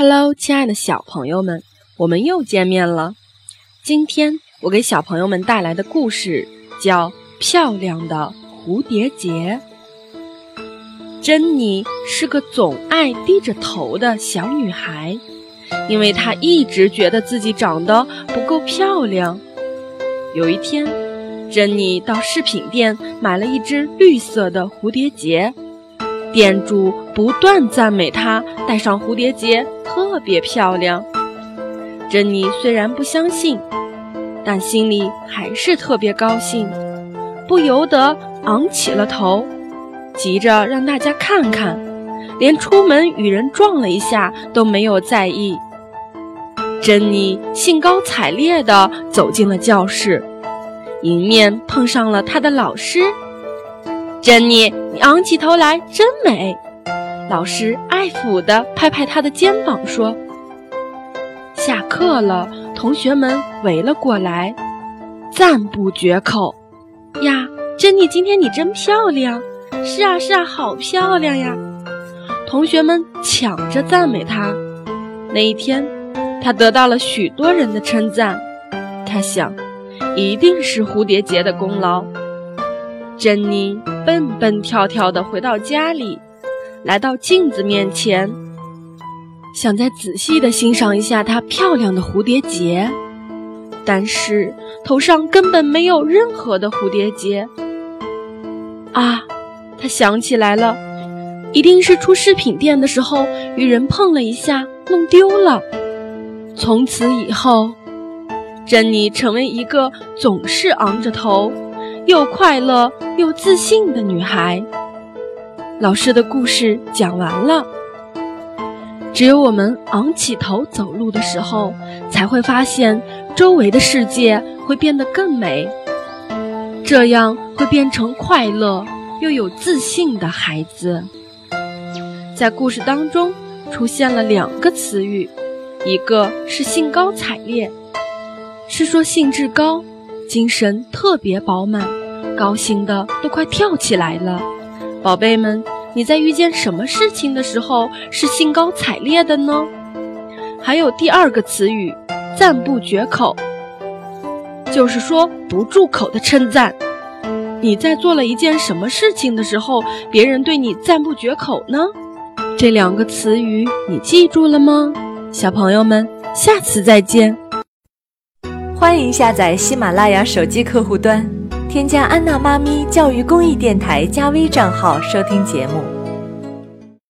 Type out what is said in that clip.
Hello，亲爱的小朋友们，我们又见面了。今天我给小朋友们带来的故事叫《漂亮的蝴蝶结》。珍妮是个总爱低着头的小女孩，因为她一直觉得自己长得不够漂亮。有一天，珍妮到饰品店买了一只绿色的蝴蝶结，店主不断赞美她戴上蝴蝶结。特别漂亮，珍妮虽然不相信，但心里还是特别高兴，不由得昂起了头，急着让大家看看，连出门与人撞了一下都没有在意。珍妮兴高采烈地走进了教室，迎面碰上了她的老师。珍妮，你昂起头来真美。老师爱抚地拍拍他的肩膀，说：“下课了，同学们围了过来，赞不绝口。呀，珍妮，今天你真漂亮！是啊，是啊，好漂亮呀！”同学们抢着赞美她。那一天，她得到了许多人的称赞。她想，一定是蝴蝶结的功劳。珍妮蹦蹦跳跳地回到家里。来到镜子面前，想再仔细地欣赏一下她漂亮的蝴蝶结，但是头上根本没有任何的蝴蝶结。啊，她想起来了，一定是出饰品店的时候与人碰了一下，弄丢了。从此以后，珍妮成为一个总是昂着头、又快乐又自信的女孩。老师的故事讲完了。只有我们昂起头走路的时候，才会发现周围的世界会变得更美。这样会变成快乐又有自信的孩子。在故事当中出现了两个词语，一个是兴高采烈，是说兴致高，精神特别饱满，高兴的都快跳起来了。宝贝们，你在遇见什么事情的时候是兴高采烈的呢？还有第二个词语，赞不绝口，就是说不住口的称赞。你在做了一件什么事情的时候，别人对你赞不绝口呢？这两个词语你记住了吗？小朋友们，下次再见。欢迎下载喜马拉雅手机客户端。添加安娜妈咪教育公益电台加微账号收听节目。